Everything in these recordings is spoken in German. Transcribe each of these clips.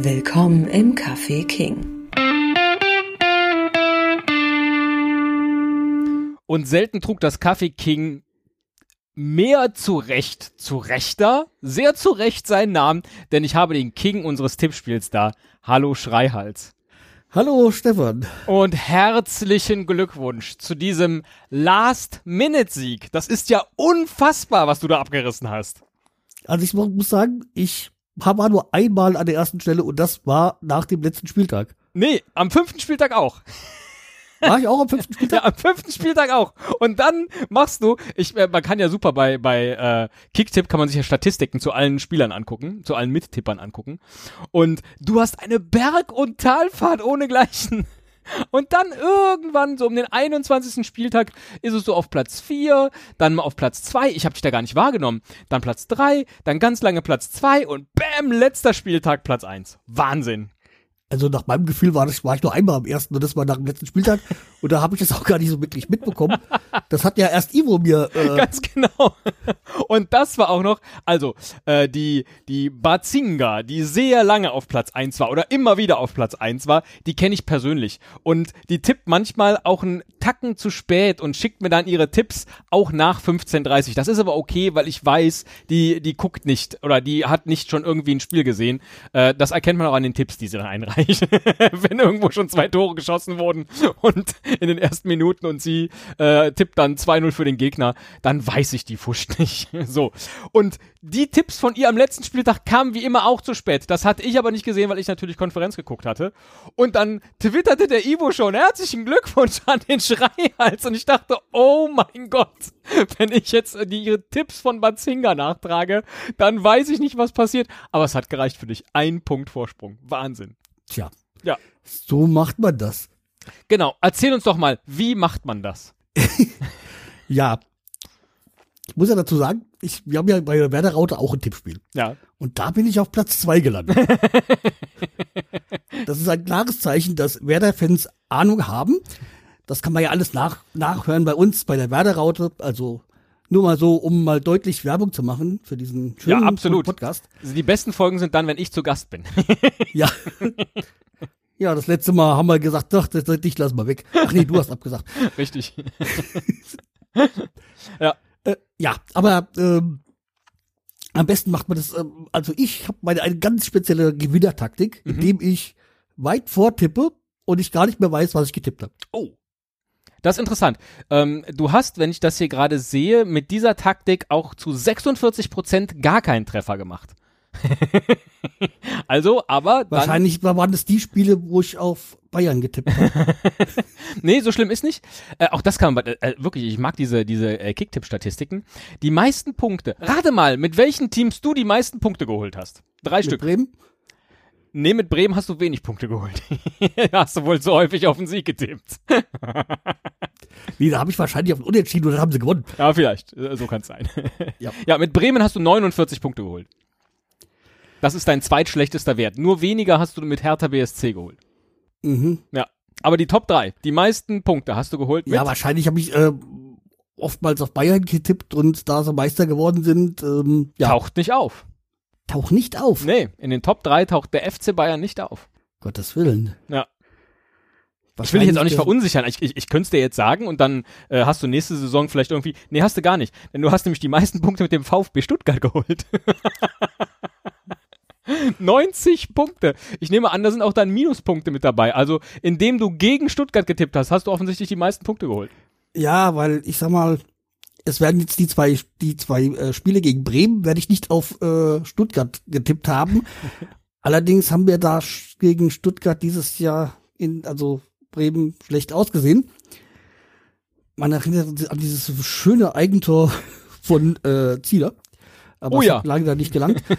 Willkommen im Café King. Und selten trug das Café King mehr zu Recht, zu Rechter, sehr zu Recht seinen Namen, denn ich habe den King unseres Tippspiels da. Hallo Schreihals. Hallo Stefan. Und herzlichen Glückwunsch zu diesem Last-Minute-Sieg. Das ist ja unfassbar, was du da abgerissen hast. Also ich muss sagen, ich war nur einmal an der ersten Stelle und das war nach dem letzten Spieltag. Nee, am fünften Spieltag auch. War ich auch am fünften Spieltag? Ja, am fünften Spieltag auch. Und dann machst du, ich, äh, man kann ja super bei, bei äh, Kicktipp kann man sich ja Statistiken zu allen Spielern angucken, zu allen Mittippern angucken. Und du hast eine Berg- und Talfahrt ohnegleichen. Und dann irgendwann, so um den 21. Spieltag, ist es so auf Platz 4, dann mal auf Platz 2, ich habe dich da gar nicht wahrgenommen, dann Platz 3, dann ganz lange Platz 2 und bam, letzter Spieltag Platz 1. Wahnsinn. Also nach meinem Gefühl war, das, war ich nur einmal am ersten und das war nach dem letzten Spieltag. Und da habe ich das auch gar nicht so wirklich mitbekommen. Das hat ja erst Ivo mir. Äh Ganz genau. Und das war auch noch, also äh, die, die Bazinga, die sehr lange auf Platz 1 war oder immer wieder auf Platz 1 war, die kenne ich persönlich. Und die tippt manchmal auch einen Tacken zu spät und schickt mir dann ihre Tipps auch nach 15.30 Das ist aber okay, weil ich weiß, die, die guckt nicht oder die hat nicht schon irgendwie ein Spiel gesehen. Äh, das erkennt man auch an den Tipps, die sie dann einreicht. Wenn irgendwo schon zwei Tore geschossen wurden und in den ersten Minuten und sie äh, tippt dann 2-0 für den Gegner, dann weiß ich die Fusch nicht. so. Und die Tipps von ihr am letzten Spieltag kamen wie immer auch zu spät. Das hatte ich aber nicht gesehen, weil ich natürlich Konferenz geguckt hatte. Und dann twitterte der Ivo schon, herzlichen Glückwunsch an den Schreihals. Und ich dachte, oh mein Gott, wenn ich jetzt die ihre Tipps von Bazinga nachtrage, dann weiß ich nicht, was passiert. Aber es hat gereicht für dich. Ein Punkt Vorsprung. Wahnsinn. Tja. Ja. So macht man das. Genau. Erzähl uns doch mal, wie macht man das? ja. Ich muss ja dazu sagen, ich, wir haben ja bei der Werder Raute auch ein Tippspiel. Ja. Und da bin ich auf Platz zwei gelandet. das ist ein klares Zeichen, dass Werder-Fans Ahnung haben. Das kann man ja alles nach, nachhören bei uns, bei der Werder Raute. Also nur mal so, um mal deutlich Werbung zu machen für diesen schönen ja, absolut. Podcast. Also die besten Folgen sind dann, wenn ich zu Gast bin. ja. Ja, das letzte Mal haben wir gesagt, ach, das, das, dich lass mal weg. Ach nee, du hast abgesagt. Richtig. ja. Äh, ja, aber ähm, am besten macht man das, ähm, also ich habe meine eine ganz spezielle Gewinnertaktik, mhm. indem ich weit vortippe und ich gar nicht mehr weiß, was ich getippt habe. Oh. Das ist interessant. Ähm, du hast, wenn ich das hier gerade sehe, mit dieser Taktik auch zu 46 Prozent gar keinen Treffer gemacht. also, aber. Wahrscheinlich waren das die Spiele, wo ich auf Bayern getippt habe. nee, so schlimm ist nicht. Äh, auch das kann man, äh, wirklich, ich mag diese, diese äh, Kicktipp-Statistiken. Die meisten Punkte. Rate mal, mit welchen Teams du die meisten Punkte geholt hast. Drei mit Stück. Bremen? Nee, mit Bremen hast du wenig Punkte geholt. hast du wohl so häufig auf den Sieg getippt. nee, da habe ich wahrscheinlich auf den Unentschieden oder haben sie gewonnen. Ja, vielleicht. So kann es sein. ja. ja, mit Bremen hast du 49 Punkte geholt. Das ist dein zweitschlechtester Wert. Nur weniger hast du mit Hertha BSC geholt. Mhm. Ja. Aber die Top 3, die meisten Punkte hast du geholt. ja, wahrscheinlich habe ich äh, oftmals auf Bayern getippt und da sie Meister geworden sind. Ähm, ja. Taucht nicht auf. Taucht nicht auf? Nee, in den Top 3 taucht der FC Bayern nicht auf. Gottes Willen. Ja. Ich will dich jetzt auch nicht verunsichern. Ich, ich, ich könnte es dir jetzt sagen und dann äh, hast du nächste Saison vielleicht irgendwie. Nee, hast du gar nicht. Denn du hast nämlich die meisten Punkte mit dem VfB Stuttgart geholt. 90 Punkte. Ich nehme an, da sind auch dann Minuspunkte mit dabei. Also, indem du gegen Stuttgart getippt hast, hast du offensichtlich die meisten Punkte geholt. Ja, weil ich sag mal, es werden jetzt die zwei, die zwei äh, Spiele gegen Bremen, werde ich nicht auf äh, Stuttgart getippt haben. Allerdings haben wir da gegen Stuttgart dieses Jahr in, also Bremen schlecht ausgesehen. Man erinnert sich an dieses schöne Eigentor von äh, Zieler. Aber oh es ja. hat lange nicht gelangt.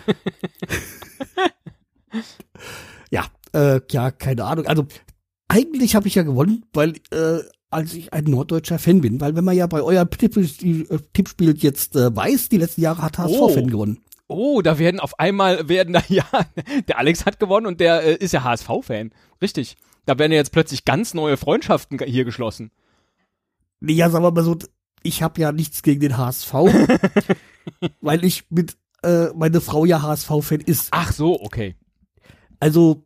ja, äh, ja, keine Ahnung. Also eigentlich habe ich ja gewonnen, weil äh, als ich ein norddeutscher Fan bin, weil wenn man ja bei eurem Tippspiel, äh, Tippspiel jetzt äh, weiß, die letzten Jahre hat HSV-Fan Oh. gewonnen. Oh, da werden auf einmal werden da ja, der Alex hat gewonnen und der äh, ist ja HSV-Fan. Richtig. Da werden ja jetzt plötzlich ganz neue Freundschaften hier geschlossen. Nee, ja, sagen wir mal so, ich habe ja nichts gegen den HSV, weil ich mit äh, meine Frau ja HSV-Fan ist. Ach so, okay. Also,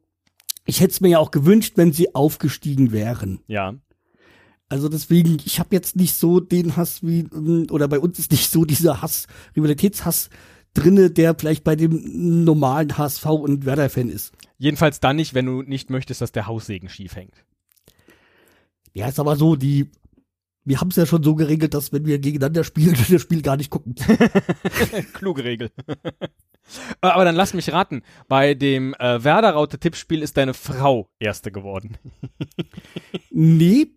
ich hätte es mir ja auch gewünscht, wenn sie aufgestiegen wären. Ja. Also deswegen, ich habe jetzt nicht so den Hass wie, oder bei uns ist nicht so dieser Hass, Rivalitätshass drinne, der vielleicht bei dem normalen HSV und Werder-Fan ist. Jedenfalls dann nicht, wenn du nicht möchtest, dass der Haussegen schief hängt. Ja, ist aber so, die, wir haben es ja schon so geregelt, dass wenn wir gegeneinander spielen, wir das Spiel gar nicht gucken. Kluge Regel. aber dann lass mich raten, bei dem äh, Werder-Raute-Tippspiel ist deine Frau Erste geworden. nee,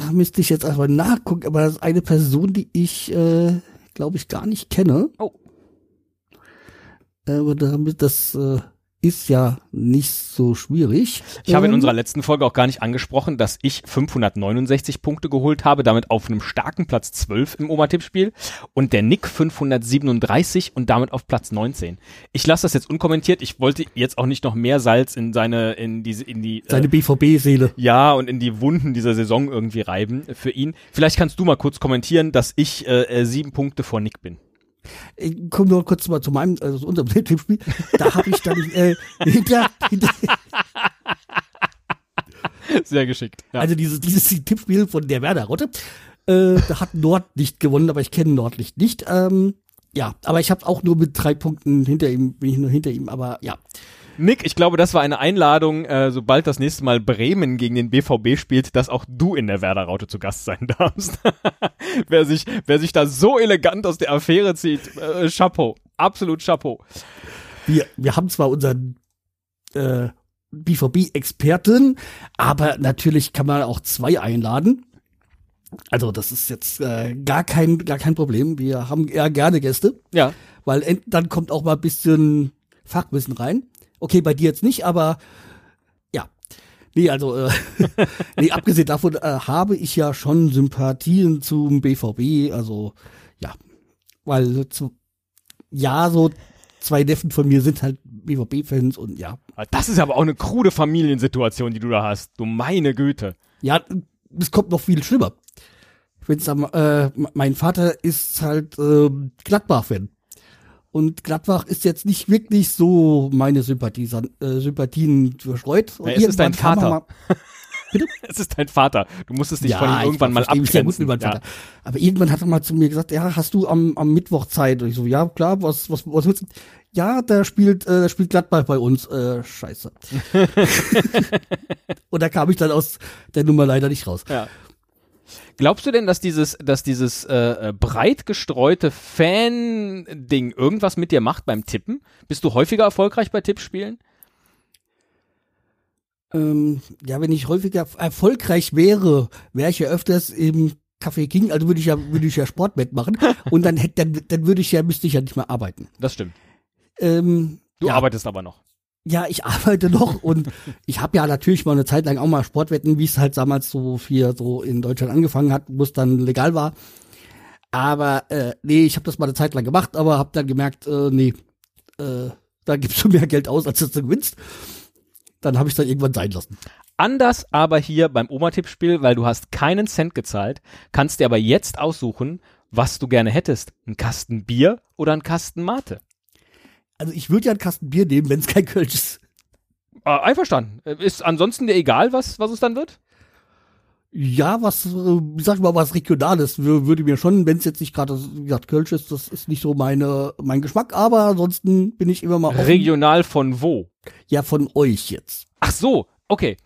da müsste ich jetzt einfach nachgucken, aber das ist eine Person, die ich, äh, glaube ich, gar nicht kenne. Oh. Aber damit das äh, ist ja nicht so schwierig. Ich habe in Ähm, unserer letzten Folge auch gar nicht angesprochen, dass ich 569 Punkte geholt habe, damit auf einem starken Platz 12 im Oma-Tippspiel und der Nick 537 und damit auf Platz 19. Ich lasse das jetzt unkommentiert. Ich wollte jetzt auch nicht noch mehr Salz in seine, in diese, in die, seine äh, BVB-Seele. ja, und in die Wunden dieser Saison irgendwie reiben für ihn. Vielleicht kannst du mal kurz kommentieren, dass ich äh, äh, sieben Punkte vor Nick bin. Ich komme nur kurz mal zu meinem, also zu unserem Tippspiel. Da habe ich dann äh, hinter, hinter, Sehr geschickt. Ja. also dieses, dieses Tippspiel von der Werder Rotte. Äh, da hat Nordlicht gewonnen, aber ich kenne Nordlicht nicht. Ähm, ja, aber ich habe auch nur mit drei Punkten hinter ihm, bin ich nur hinter ihm, aber ja. Nick, ich glaube, das war eine Einladung, äh, sobald das nächste Mal Bremen gegen den BVB spielt, dass auch du in der Werder-Raute zu Gast sein darfst. wer, sich, wer sich da so elegant aus der Affäre zieht, äh, Chapeau. Absolut Chapeau. Wir, wir haben zwar unseren äh, BVB-Experten, aber natürlich kann man auch zwei einladen. Also das ist jetzt äh, gar kein gar kein Problem. Wir haben eher gerne Gäste, Ja. weil dann kommt auch mal ein bisschen Fachwissen rein. Okay, bei dir jetzt nicht, aber ja. Nee, also äh, nee, abgesehen davon äh, habe ich ja schon Sympathien zum BVB, also ja, weil zu, ja, so zwei Neffen von mir sind halt BVB-Fans und ja, Das ist aber auch eine krude Familiensituation, die du da hast. Du meine Güte. Ja, es kommt noch viel schlimmer. Wenn's am, äh, mein Vater ist halt äh, Gladbach-Fan. Und Gladbach ist jetzt nicht wirklich so meine Sympathie, äh, Sympathien verstreut. Und Ja, es ist dein er Vater. Es ist dein Vater. Du musstest dich ja, von ihm irgendwann mal abgrenzen. Ja. Vater. Aber irgendwann hat er mal zu mir gesagt, ja, hast du am, am Mittwoch Zeit? Und ich so, ja, klar, was, was, was willst du? Ja, da spielt, äh, spielt Gladbach bei uns. Äh, scheiße. Und da kam ich dann aus der Nummer leider nicht raus. Ja. Glaubst du denn, dass dieses, dass dieses äh, äh, breit gestreute Fan-Ding irgendwas mit dir macht beim Tippen? Bist du häufiger erfolgreich bei Tippspielen? Ähm, ja, wenn ich häufiger erfolgreich wäre, wäre ich ja öfters im Café King, also würde ich ja, würde ich ja Sportbett machen und dann hätte, dann, dann würde ich ja, müsste ich ja nicht mehr arbeiten. Das stimmt. Ähm, Du ja, arbeitest aber noch. Ja, ich arbeite noch und ich habe ja natürlich mal eine Zeit lang auch mal Sportwetten, wie es halt damals so hier so in Deutschland angefangen hat, wo es dann legal war. Aber äh, nee, ich habe das mal eine Zeit lang gemacht, aber habe dann gemerkt, äh, nee, äh, da gibst du mehr Geld aus, als du gewinnst. Dann habe ich dann irgendwann sein lassen. Anders aber hier beim Oma-Tippspiel, weil du hast keinen Cent gezahlt, kannst dir aber jetzt aussuchen, was du gerne hättest. Ein Kasten Bier oder ein Kasten Mate. Also ich würde ja einen Kasten Bier nehmen, wenn es kein Kölsch ist. Äh, einverstanden. Ist ansonsten dir egal, was, was es dann wird? Ja, was, äh, sag ich mal, was Regionales wür- würde mir schon, wenn es jetzt nicht gerade, wie gesagt, Kölsch ist, das ist nicht so meine, mein Geschmack, aber ansonsten bin ich immer mal offen. Regional von wo? Ja, von euch jetzt. Ach so, okay.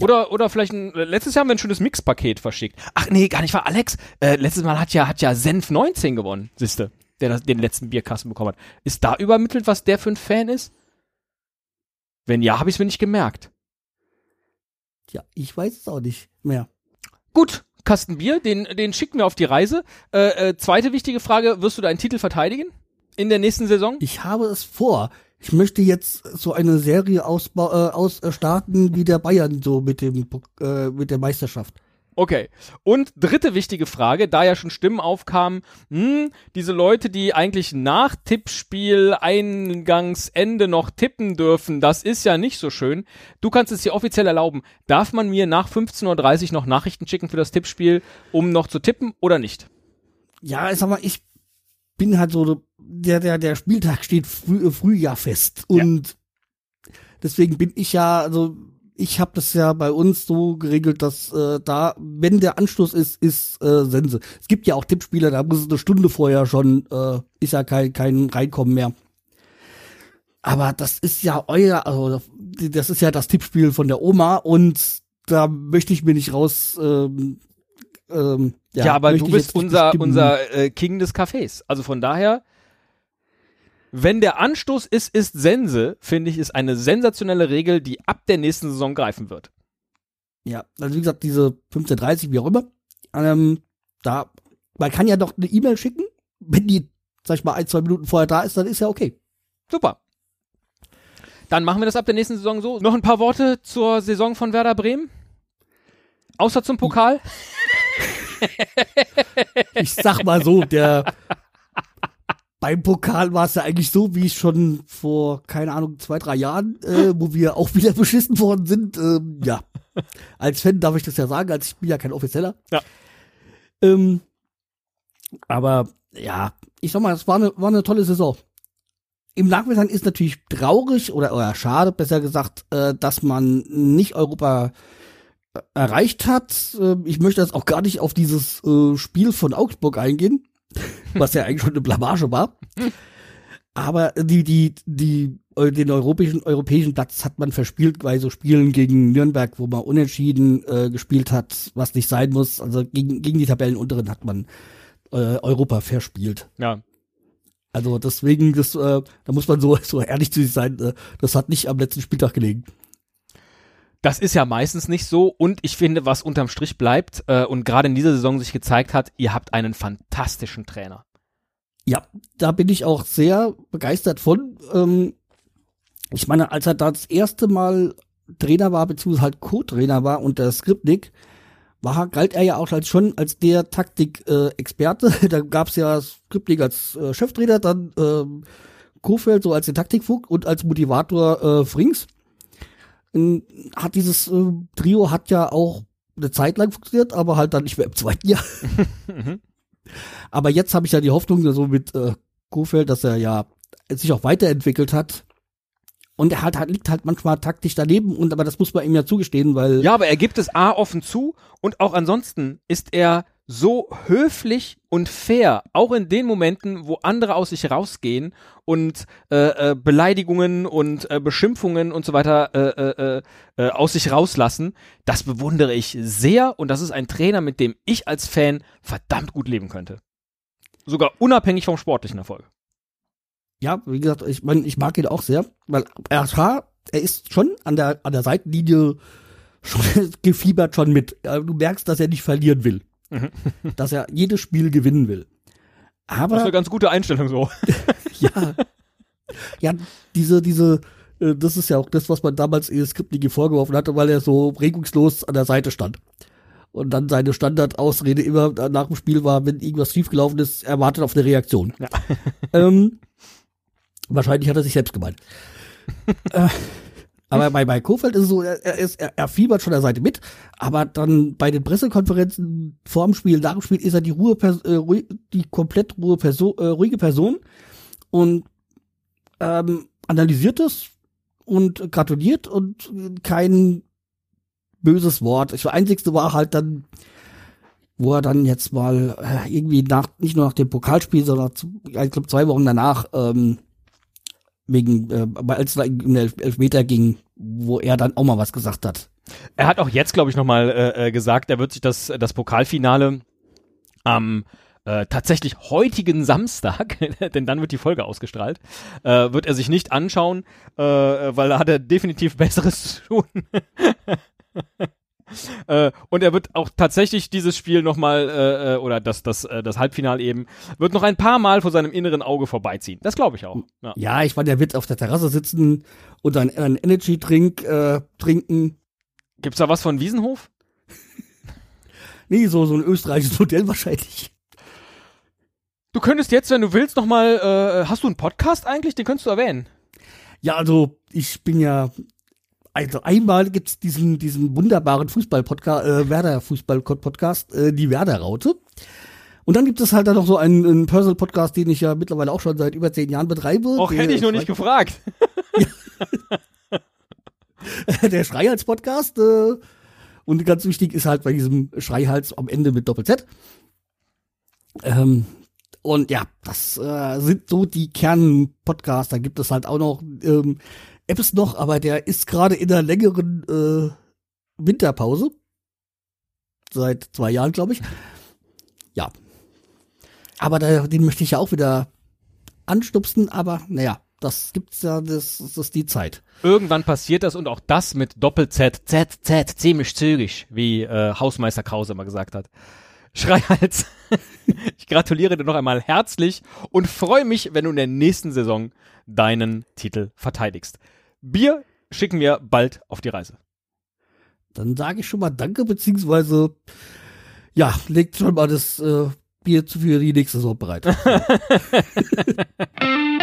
Oder, oder vielleicht ein, letztes Jahr haben wir ein schönes Mixpaket verschickt. Ach nee, gar nicht war Alex. Äh, letztes Mal hat ja, hat ja Senf 19 gewonnen, siehste, der das, den letzten Bierkasten bekommen hat. Ist da übermittelt, was der für ein Fan ist? Wenn ja, habe ich es mir nicht gemerkt. Ja, ich weiß es auch nicht mehr. Gut, Kasten Bier, den, den schicken wir auf die Reise. Äh, äh, zweite wichtige Frage, wirst du deinen Titel verteidigen? In der nächsten Saison? Ich habe es vor. Ich möchte jetzt so eine Serie ausbau, äh, aus, äh, starten wie der Bayern so mit dem, äh, mit der Meisterschaft. Okay. Und dritte wichtige Frage, da ja schon Stimmen aufkamen, hm, diese Leute, die eigentlich nach Tippspiel Eingangsende noch tippen dürfen, das ist ja nicht so schön. Du kannst es dir offiziell erlauben. Darf man mir nach 15.30 Uhr noch Nachrichten schicken für das Tippspiel, um noch zu tippen oder nicht? Ja, ich sag mal, ich bin halt so, der, der, der Spieltag steht früh, äh, früh ja fest. Und deswegen bin ich ja, also ich habe das ja bei uns so geregelt, dass äh, da, wenn der Anschluss ist, ist äh, Sense. Es gibt ja auch Tippspiele, da muss es eine Stunde vorher schon, äh, ist ja kein, kein Reinkommen mehr. Aber das ist ja euer, also das ist ja das Tippspiel von der Oma und da möchte ich mir nicht raus. Ähm, ähm, ja, ja, aber du bist unser, unser äh, King des Cafés. Also von daher, wenn der Anstoß ist, ist Sense, finde ich, ist eine sensationelle Regel, die ab der nächsten Saison greifen wird. Ja, also wie gesagt, diese 1530, wie auch immer, ähm, da, man kann ja doch eine E-Mail schicken, wenn die, sag ich mal, ein, zwei Minuten vorher da ist, dann ist ja okay. Super. Dann machen wir das ab der nächsten Saison so. Noch ein paar Worte zur Saison von Werder Bremen? Außer zum Pokal? ich sag mal so, der beim Pokal war es ja eigentlich so, wie ich schon vor, keine Ahnung, zwei, drei Jahren, äh, wo wir auch wieder beschissen worden sind. Ähm, ja, als Fan darf ich das ja sagen, als ich bin ja kein Offizieller. Ja. Ähm, aber ja, ich sag mal, es war eine, war eine tolle Saison. Im Nachhinein ist natürlich traurig oder, oder schade, besser gesagt, äh, dass man nicht Europa äh, erreicht hat. Äh, ich möchte jetzt auch gar nicht auf dieses äh, Spiel von Augsburg eingehen was ja eigentlich schon eine Blamage war. Aber die, die, die, den europäischen, europäischen Platz hat man verspielt bei so Spielen gegen Nürnberg, wo man unentschieden äh, gespielt hat, was nicht sein muss. Also gegen, gegen die Tabellenunteren hat man äh, Europa verspielt. Ja. Also deswegen, das, äh, da muss man so, so ehrlich zu sich sein, äh, das hat nicht am letzten Spieltag gelegen. Das ist ja meistens nicht so und ich finde, was unterm Strich bleibt äh, und gerade in dieser Saison sich gezeigt hat, ihr habt einen fantastischen Trainer. Ja, da bin ich auch sehr begeistert von. Ähm, ich meine, als er da das erste Mal Trainer war, beziehungsweise halt Co-Trainer war unter Skripnik, war, galt er ja auch als schon als der Taktik-Experte. Äh, da gab's ja Skripnik als äh, Cheftrainer, dann ähm, Kofeld so als den Taktikfug und als Motivator äh, Frings hat dieses äh, Trio hat ja auch eine Zeit lang funktioniert, aber halt dann nicht mehr im zweiten Jahr. Mhm. aber jetzt habe ich ja die Hoffnung, so mit äh, Kofeld, dass er ja sich auch weiterentwickelt hat. Und er hat, halt, liegt halt manchmal taktisch daneben, und aber das muss man ihm ja zugestehen, weil. Ja, aber er gibt es A offen zu und auch ansonsten ist er so höflich und fair, auch in den Momenten, wo andere aus sich rausgehen und äh, äh, Beleidigungen und äh, Beschimpfungen und so weiter äh, äh, äh, aus sich rauslassen, das bewundere ich sehr und das ist ein Trainer, mit dem ich als Fan verdammt gut leben könnte. Sogar unabhängig vom sportlichen Erfolg. Ja, wie gesagt, ich mein, ich mag ihn auch sehr, weil er, er ist schon an der, an der Seitenlinie schon gefiebert schon mit. Du merkst, dass er nicht verlieren will. Mhm. dass er jedes Spiel gewinnen will. Aber. Das ist eine ganz gute Einstellung so. ja. Ja, diese, diese, äh, das ist ja auch das, was man damals in Skriptlinge vorgeworfen hatte, weil er so regungslos an der Seite stand. Und dann seine Standardausrede immer nach dem Spiel war, wenn irgendwas schiefgelaufen ist, er wartet auf eine Reaktion. Ja. Ähm, wahrscheinlich hat er sich selbst gemeint. äh, aber bei, bei Kofeld ist es so, er, ist, er, er fiebert von der Seite mit, aber dann bei den Pressekonferenzen vor dem Spiel, nach dem Spiel ist er die Ruhe, äh, ruhig, die komplett ruhe Person, äh, ruhige Person und ähm, analysiert es und gratuliert und kein böses Wort. Das Einzigste war halt dann, wo er dann jetzt mal äh, irgendwie nach, nicht nur nach dem Pokalspiel, sondern ich glaube zwei Wochen danach ähm, wegen, äh, als es in den Elfmeter ging, wo er dann auch mal was gesagt hat. Er hat auch jetzt, glaube ich, nochmal äh, äh, gesagt, er wird sich das, das Pokalfinale am äh, tatsächlich heutigen Samstag, denn dann wird die Folge ausgestrahlt, äh, wird er sich nicht anschauen, äh, weil da hat er definitiv Besseres zu tun. Äh, und er wird auch tatsächlich dieses Spiel nochmal, äh, äh, oder das, das, äh, das Halbfinale eben, wird noch ein paar Mal vor seinem inneren Auge vorbeiziehen. Das glaube ich auch. Ja. ja, ich meine, der wird auf der Terrasse sitzen und einen, einen Energy-Drink äh, trinken. Gibt's da was von Wiesenhof? nee, so, so ein österreichisches Modell wahrscheinlich. Du könntest jetzt, wenn du willst, nochmal, äh, hast du einen Podcast eigentlich? Den könntest du erwähnen. Ja, also ich bin ja also einmal gibt's diesen, diesen wunderbaren Fußball-Podcast, äh, Werder-Fußball-Podcast, äh, die Werder-Raute. Und dann gibt es halt dann noch so einen, einen Personal-Podcast, den ich ja mittlerweile auch schon seit über zehn Jahren betreibe. Auch hätte ich noch nicht gefragt. der Schreihals-Podcast. Äh, und ganz wichtig ist halt bei diesem Schreihals am Ende mit Doppel-Z. Ähm, und ja, das äh, sind so die Kern-Podcasts. Da gibt es halt auch noch ähm, Apps noch, aber der ist gerade in einer längeren äh, Winterpause. Seit zwei Jahren, glaube ich. Ja. Aber da, den möchte ich ja auch wieder anstupsen, aber naja, das gibt's ja, das, das ist die Zeit. Irgendwann passiert das und auch das mit Doppel-Z, Z, Z, ziemlich zügig, wie äh, Hausmeister Krause immer gesagt hat. Schreihals. ich gratuliere dir noch einmal herzlich und freue mich, wenn du in der nächsten Saison deinen Titel verteidigst. Bier schicken wir bald auf die Reise. Dann sage ich schon mal Danke, beziehungsweise ja, legt schon mal das äh, Bier für die nächste Saison bereit.